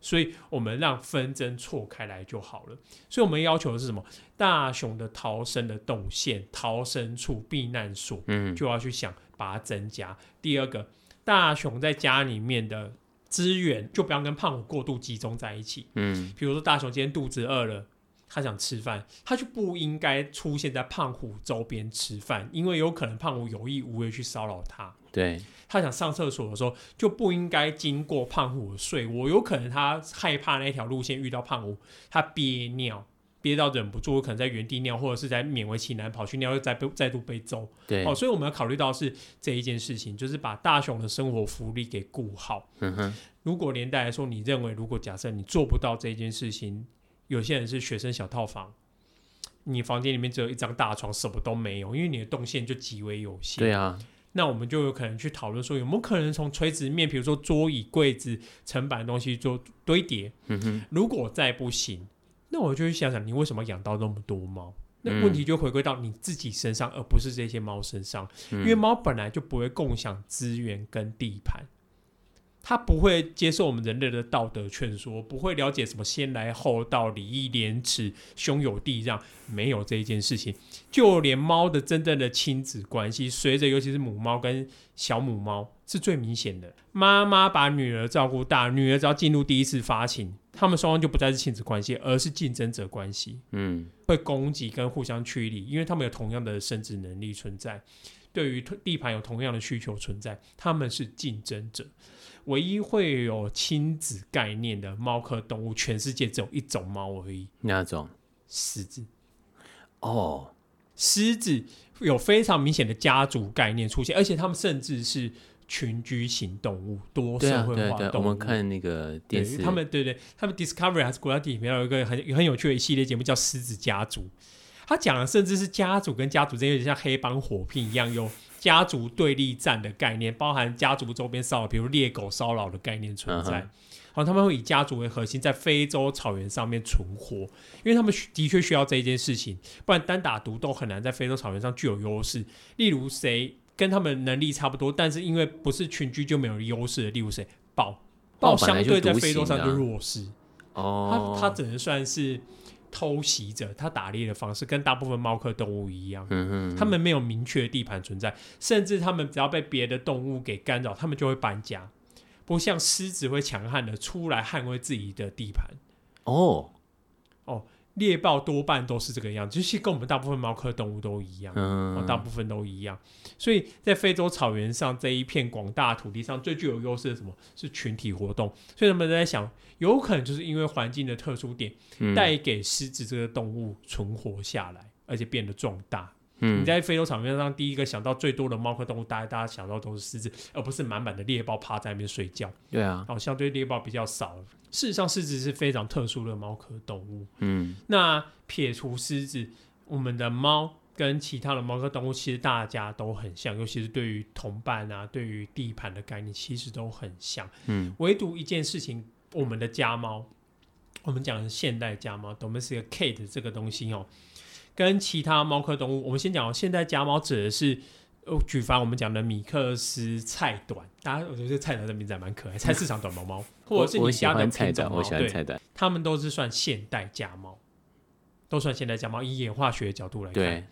所以我们让纷争错开来就好了。所以我们要求的是什么？大熊的逃生的动线、逃生处、避难所，嗯，就要去想把它增加。第二个，大熊在家里面的资源就不要跟胖虎过度集中在一起，嗯，比如说大熊今天肚子饿了，他想吃饭，他就不应该出现在胖虎周边吃饭，因为有可能胖虎有意无意去骚扰他。对。他想上厕所的时候，就不应该经过胖虎的睡窝。有可能他害怕那条路线遇到胖虎，他憋尿憋到忍不住，可能在原地尿，或者是在勉为其难跑去尿，又再被再度被揍。对，哦，所以我们要考虑到是这一件事情，就是把大雄的生活福利给顾好。嗯哼，如果连带来说，你认为如果假设你做不到这一件事情，有些人是学生小套房，你房间里面只有一张大床，什么都没有，因为你的动线就极为有限。对啊。那我们就有可能去讨论说，有没有可能从垂直面，比如说桌椅、柜子、层板的东西做堆叠？嗯哼。如果再不行，那我就去想想，你为什么养到那么多猫？那问题就回归到你自己身上，而不是这些猫身上，嗯、因为猫本来就不会共享资源跟地盘。他不会接受我们人类的道德劝说，不会了解什么先来后到、礼义廉耻、兄友弟让，没有这一件事情。就连猫的真正的亲子关系，随着尤其是母猫跟小母猫是最明显的。妈妈把女儿照顾大，女儿只要进入第一次发情，他们双方就不再是亲子关系，而是竞争者关系。嗯，会攻击跟互相驱离，因为他们有同样的生殖能力存在，对于地盘有同样的需求存在，他们是竞争者。唯一会有亲子概念的猫科动物，全世界只有一种猫而已。哪种？狮子。哦，狮子有非常明显的家族概念出现，而且他们甚至是群居型动物，多社会化动物。对啊，对对，我们看那个电视，他们对对，他们 Discovery 还是国家地理频道有一个很很有趣的一系列节目，叫《狮子家族》。他讲的甚至是家族跟家族之间有点像黑帮火拼一样，有家族对立战的概念，包含家族周边骚扰，比如猎狗骚扰的概念存在。好、uh 他们会以家族为核心，在非洲草原上面存活，因为他们的确需要这一件事情，不然单打独斗很难在非洲草原上具有优势。例如谁跟他们能力差不多，但是因为不是群居就没有优势的，例如谁豹，豹相对在非洲上就弱势。哦，他他只能算是。偷袭者，他打猎的方式跟大部分猫科动物一样，嗯，他们没有明确的地盘存在，甚至他们只要被别的动物给干扰，他们就会搬家，不像狮子会强悍的出来捍卫自己的地盘。哦，哦。猎豹多半都是这个样子，就是跟我们大部分猫科动物都一样，嗯，大部分都一样。所以在非洲草原上这一片广大土地上，最具有优势的什么是群体活动？所以他们在想，有可能就是因为环境的特殊点，带给狮子这个动物存活下来，而且变得壮大。嗯，你在非洲场面上第一个想到最多的猫科动物，大家大家想到都是狮子，而不是满满的猎豹趴在那边睡觉。对啊，然后相对猎豹比较少。事实上，狮子是非常特殊的猫科动物。嗯，那撇除狮子，我们的猫跟其他的猫科动物其实大家都很像，尤其是对于同伴啊，对于地盘的概念，其实都很像。嗯，唯独一件事情，我们的家猫，我们讲的现代家猫，domestic cat 这个东西哦，跟其他猫科动物，我们先讲现代家猫指的是。哦，举凡我们讲的米克斯、菜短，大家我觉得菜短的名字还蛮可爱，菜市场短毛猫，或者是你家的品种猫，我喜欢菜短，他们都是算现代家猫，都算现代家猫。以演化学的角度来看，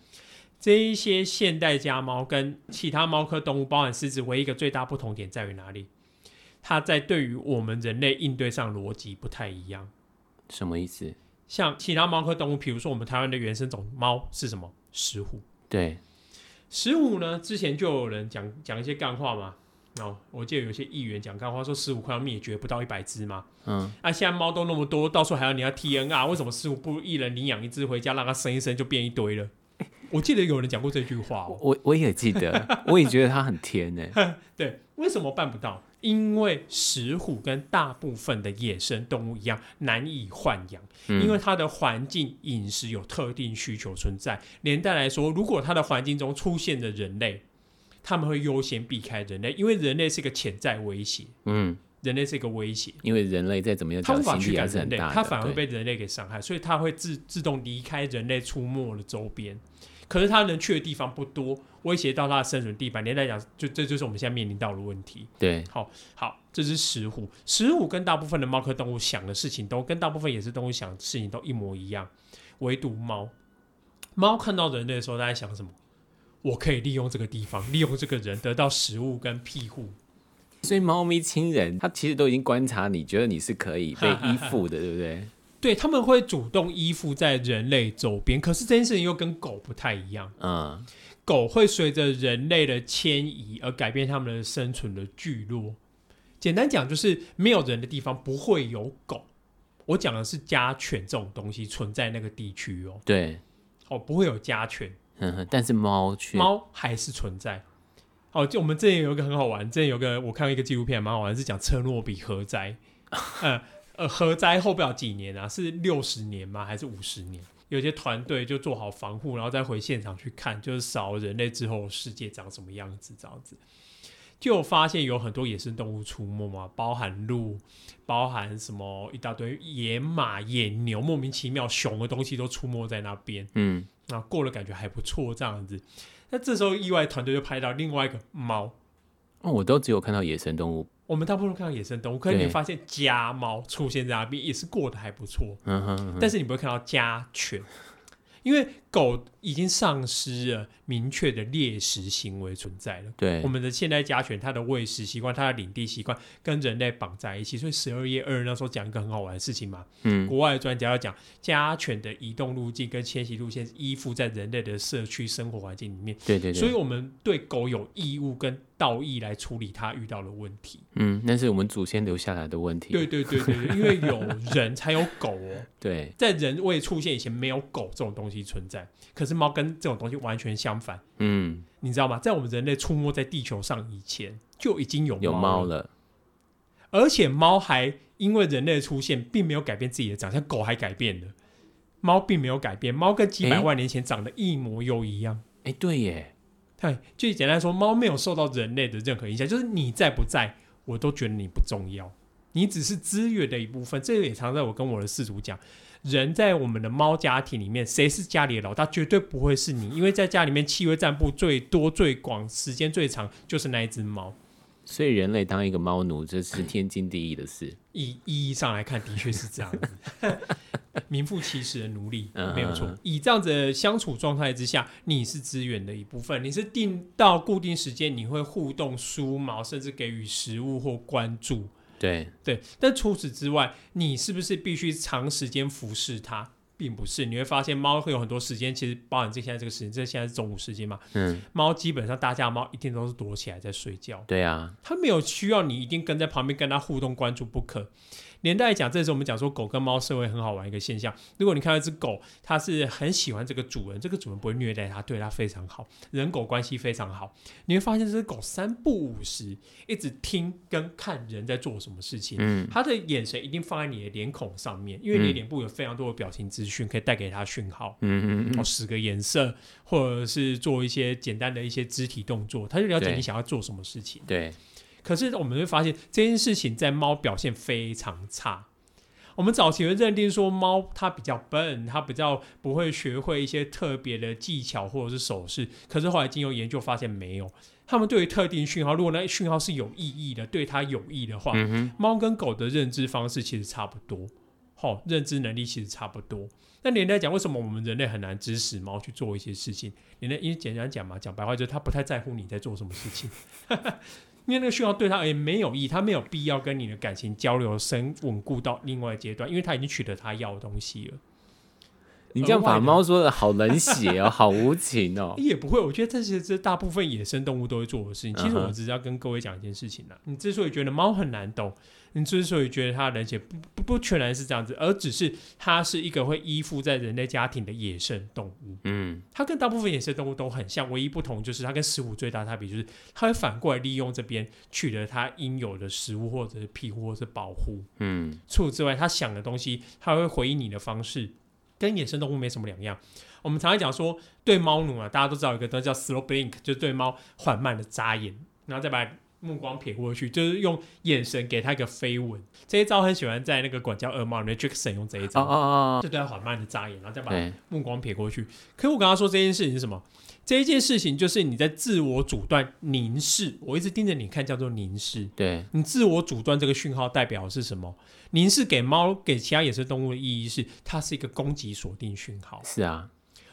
这一些现代家猫跟其他猫科动物，包含狮子，唯一一个最大不同点在于哪里？它在对于我们人类应对上逻辑不太一样。什么意思？像其他猫科动物，比如说我们台湾的原生种猫是什么？石虎。对。石虎呢？之前就有人讲讲一些干话嘛。哦，我记得有些议员讲干话，说石虎快要灭绝，不到一百只嘛。嗯。啊，现在猫都那么多，到时候还要你要 TNR，为什么石虎不如一人领养一只回家，让它生一生就变一堆了？我记得有人讲过这句话，哦，我我也记得，我也觉得它很甜呢。对，为什么办不到？因为石虎跟大部分的野生动物一样难以豢养，嗯，因为它的环境饮食有特定需求存在。连带来说，如果它的环境中出现的人类，他们会优先避开人类，因为人类是一个潜在威胁。嗯。人类是一个威胁，因为人类再怎么样，它无法驱赶人类，他反而会被人类给伤害，所以它会自自动离开人类出没的周边。可是他能去的地方不多，威胁到他的生存地盘。连带讲，就这就是我们现在面临到的问题。对，好，好，这是石虎。石虎跟大部分的猫科动物想的事情都跟大部分野生动物想的事情都一模一样，唯独猫。猫看到人类的时候，它在想什么？我可以利用这个地方，利用这个人得到食物跟庇护。所以猫咪亲人，它其实都已经观察你，觉得你是可以被依附的，对不对？对，他们会主动依附在人类周边。可是这件事情又跟狗不太一样。嗯，狗会随着人类的迁移而改变他们的生存的聚落。简单讲，就是没有人的地方不会有狗。我讲的是家犬这种东西存在那个地区哦。对，哦，不会有家犬。嗯，但是猫却猫还是存在。哦，就我们之前有一个很好玩，之前有个我看到一个纪录片蛮好玩，是讲车诺比核灾。呃呃，核灾后不了几年啊，是六十年吗？还是五十年？有些团队就做好防护，然后再回现场去看，就是少人类之后世界长什么样子，这样子。就发现有很多野生动物出没嘛，包含鹿，包含什么一大堆野马、野牛，莫名其妙熊的东西都出没在那边。嗯，那过了感觉还不错，这样子。那这时候，意外团队就拍到另外一个猫。哦，我都只有看到野生动物。我们大部分看到野生动物，可是你发现家猫出现在那边也是过得还不错。嗯哼，嗯哼。但是你不会看到家犬。因为狗已经丧失了明确的猎食行为存在了。对，我们的现代家犬，它的喂食习惯、它的领地习惯跟人类绑在一起。所以十二月二日那时候讲一个很好玩的事情嘛。嗯。国外的专家要讲家犬的移动路径跟迁徙路线依附在人类的社区生活环境里面。对对对。所以我们对狗有义务跟道义来处理它遇到的问题。嗯，那是我们祖先留下来的问题。对对对对，因为有人才有狗哦。对，在人未出现以前，没有狗这种东西存在。可是猫跟这种东西完全相反。嗯，你知道吗？在我们人类出没在地球上以前，就已经有猫了，有猫了。而且猫还因为人类的出现，并没有改变自己的长相，狗还改变了。猫并没有改变，猫跟几百万年前长得一模又一样。哎、欸，对耶。对，就简单说，猫没有受到人类的任何影响，就是你在不在，我都觉得你不重要，你只是资源的一部分。这个也常在我跟我的饲主讲，人在我们的猫家庭里面，谁是家里的老大，绝对不会是你，因为在家里面气味占布最多、最广、时间最长，就是那一只猫。所以人类当一个猫奴，这是天经地义的事。以意义上来看，的确是这样子。名副其实的奴隶，没有错。以这样子的相处状态之下，你是资源的一部分，你是定到固定时间，你会互动、梳毛，甚至给予食物或关注。对对，但除此之外，你是不是必须长时间服侍它？并不是，你会发现猫会有很多时间，其实包含这现在这个时间，这现在是中午时间嘛。嗯，猫基本上大家猫一定都是躲起来在睡觉。对啊，它没有需要你一定跟在旁边跟它互动关注不可。连带讲，这时候我们讲说狗跟猫社会很好玩一个现象。如果你看到一只狗，它是很喜欢这个主人，这个主人不会虐待它，对它非常好，人狗关系非常好。你会发现这只狗三不五时，一直听跟看人在做什么事情。嗯，它的眼神一定放在你的脸孔上面，因为你的脸部有非常多的表情资讯可以带给它讯号。嗯嗯嗯，使个颜色，或者是做一些简单的一些肢体动作，它就了解你想要做什么事情。对。可是我们会发现这件事情在猫表现非常差。我们早期会认定说猫它比较笨，它比较不会学会一些特别的技巧或者是手势。可是后来经由研究发现没有，它们对于特定讯号，如果那讯号是有意义的，对它有益的话，猫跟狗的认知方式其实差不多，好，认知能力其实差不多。那连带讲，为什么我们人类很难指使猫去做一些事情？连带因为简单讲嘛，讲白话就是它不太在乎你在做什么事情。因为那个讯号对他而言没有意义，他没有必要跟你的感情交流深稳固到另外阶段，因为他已经取得他要的东西了。你这样把猫说的好冷血哦，好无情哦。也不会，我觉得这是这大部分野生动物都会做的事情。其实我只是要跟各位讲一件事情啦。你之所以觉得猫很难懂。你之所以觉得它冷血，不不不全然是这样子，而只是它是一个会依附在人类家庭的野生动物。嗯，它跟大部分野生动物都很像，唯一不同就是它跟食物最大差别就是它会反过来利用这边取得它应有的食物或者是庇护或者是保护。嗯，除此之外，它想的东西，它会回应你的方式，跟野生动物没什么两样。我们常常讲说，对猫奴啊，大家都知道有一个东西叫 slow blink，就是对猫缓慢的眨眼，然后再把目光撇过去，就是用眼神给它一个飞吻。这一招很喜欢在那个管教恶猫里面，Jackson 用这一招，哦哦哦，就对它缓慢的眨眼，然后再把目光撇过去。可是我刚刚说这件事情是什么？这一件事情就是你在自我阻断凝视，我一直盯着你看，叫做凝视。对，你自我阻断这个讯号代表的是什么？凝视给猫给其他野生动物的意义是，它是一个攻击锁定讯号。是啊，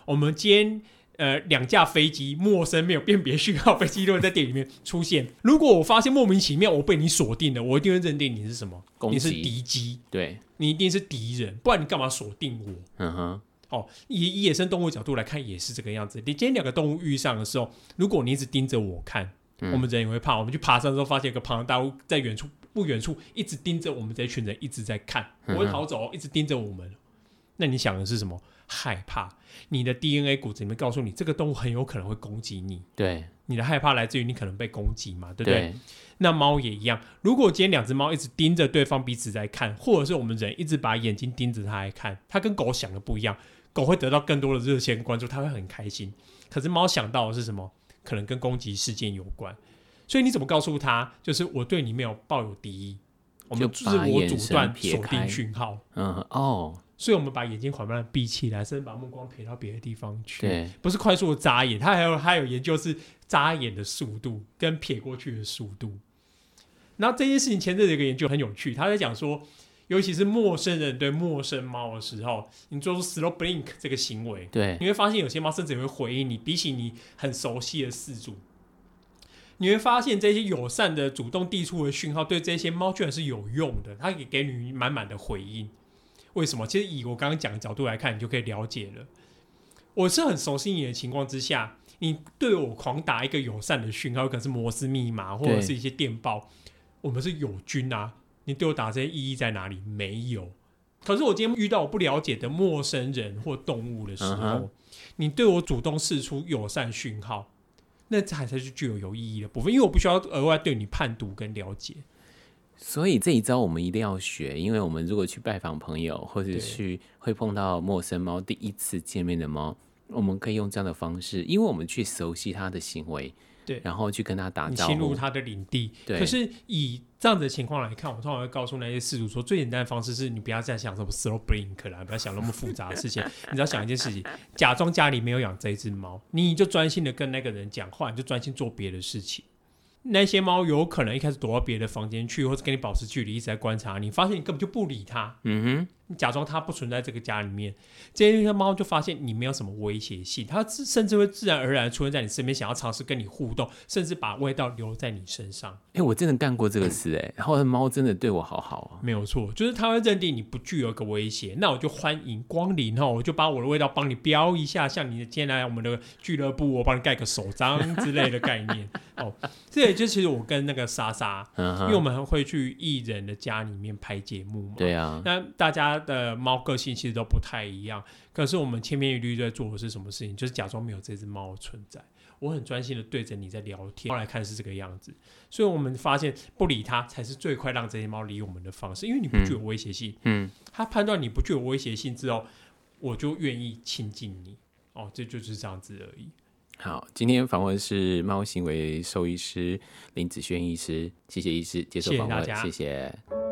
我们今天呃两架飞机，陌生没有辨别讯号飞机都会在店里面出现。如果我发现莫名其妙我被你锁定了，我一定会认定你是什么？你是敌机，对，你一定是敌人，不然你干嘛锁定我？嗯哼。哦，以以野生动物角度来看，也是这个样子。你今天两个动物遇上的时候，如果你一直盯着我看，嗯、我们人也会怕。我们去爬山的时候，发现一个庞然大物在远处不远处一直盯着我们这一群人，一直在看，不会逃走，一直盯着我们。那你想的是什么？害怕。你的 DNA 骨子里面告诉你，这个动物很有可能会攻击你。对，你的害怕来自于你可能被攻击嘛，对不对？对。那猫也一样。如果今天两只猫一直盯着对方彼此在看，或者是我们人一直把眼睛盯着它来看，它跟狗想的不一样。狗会得到更多的热线关注，它会很开心。可是猫想到的是什么？可能跟攻击事件有关。所以你怎么告诉他？就是我对你没有抱有敌意，我们自我阻断锁定讯号。嗯哦，所以我们把眼睛缓慢的闭起来，甚至把目光撇到别的地方去。对，不是快速的眨眼，它还有还有研究是眨眼的速度跟撇过去的速度。然后这件事情前阵子有一个研究很有趣，他在讲说。尤其是陌生人对陌生猫的时候，你做出 slow blink 这个行为，对，你会发现有些猫甚至也会回应你，比起你很熟悉的饲主，你会发现这些友善的主动递出的讯号，对这些猫居然是有用的，它可以给你满满的回应。为什么？其实以我刚刚讲的角度来看，你就可以了解了。我是很熟悉你的情况之下，你对我狂打一个友善的讯号，可能是摩斯密码或者是一些电报，我们是友军啊。你对我打这些意义在哪里？没有。可是我今天遇到我不了解的陌生人或动物的时候，uh -huh. 你对我主动释出友善讯号，那才才是具有有意义的部分。因为我不需要额外对你判读跟了解。所以这一招我们一定要学，因为我们如果去拜访朋友，或者去会碰到陌生猫，第一次见面的猫，我们可以用这样的方式，因为我们去熟悉它的行为。对，然后去跟它打招呼，侵入它的领地。对，可是以这样子的情况来看，我通常会告诉那些事主说，最简单的方式是你不要再想什么 slow blink 了，不要想那么复杂的事情。你只要想一件事情，假装家里没有养这一只猫，你就专心的跟那个人讲话，你就专心做别的事情。那些猫有可能一开始躲到别的房间去，或者跟你保持距离，一直在观察你，发现你根本就不理它。嗯哼。你假装它不存在这个家里面，这些猫就发现你没有什么威胁性，它甚至会自然而然出现在你身边，想要尝试跟你互动，甚至把味道留在你身上。哎、欸，我真的干过这个事哎、欸，然后猫真的对我好好啊。没有错，就是它会认定你不具有一个威胁，那我就欢迎光临哈，我就把我的味道帮你标一下，像你今天来我们的俱乐部，我帮你盖个手章之类的概念 哦。这也就其实我跟那个莎莎，因为我们会去艺人的家里面拍节目嘛。对啊，那大家。的猫个性其实都不太一样，可是我们千篇一律在做的是什么事情？就是假装没有这只猫存在。我很专心的对着你在聊天，后来看是这个样子，所以我们发现不理它才是最快让这些猫理我们的方式，因为你不具有威胁性。嗯，它判断你不具有威胁性之后，我就愿意亲近你。哦，这就是这样子而已。好，今天访问是猫行为兽医师林子轩医师，谢谢医师接受访问，谢谢。谢谢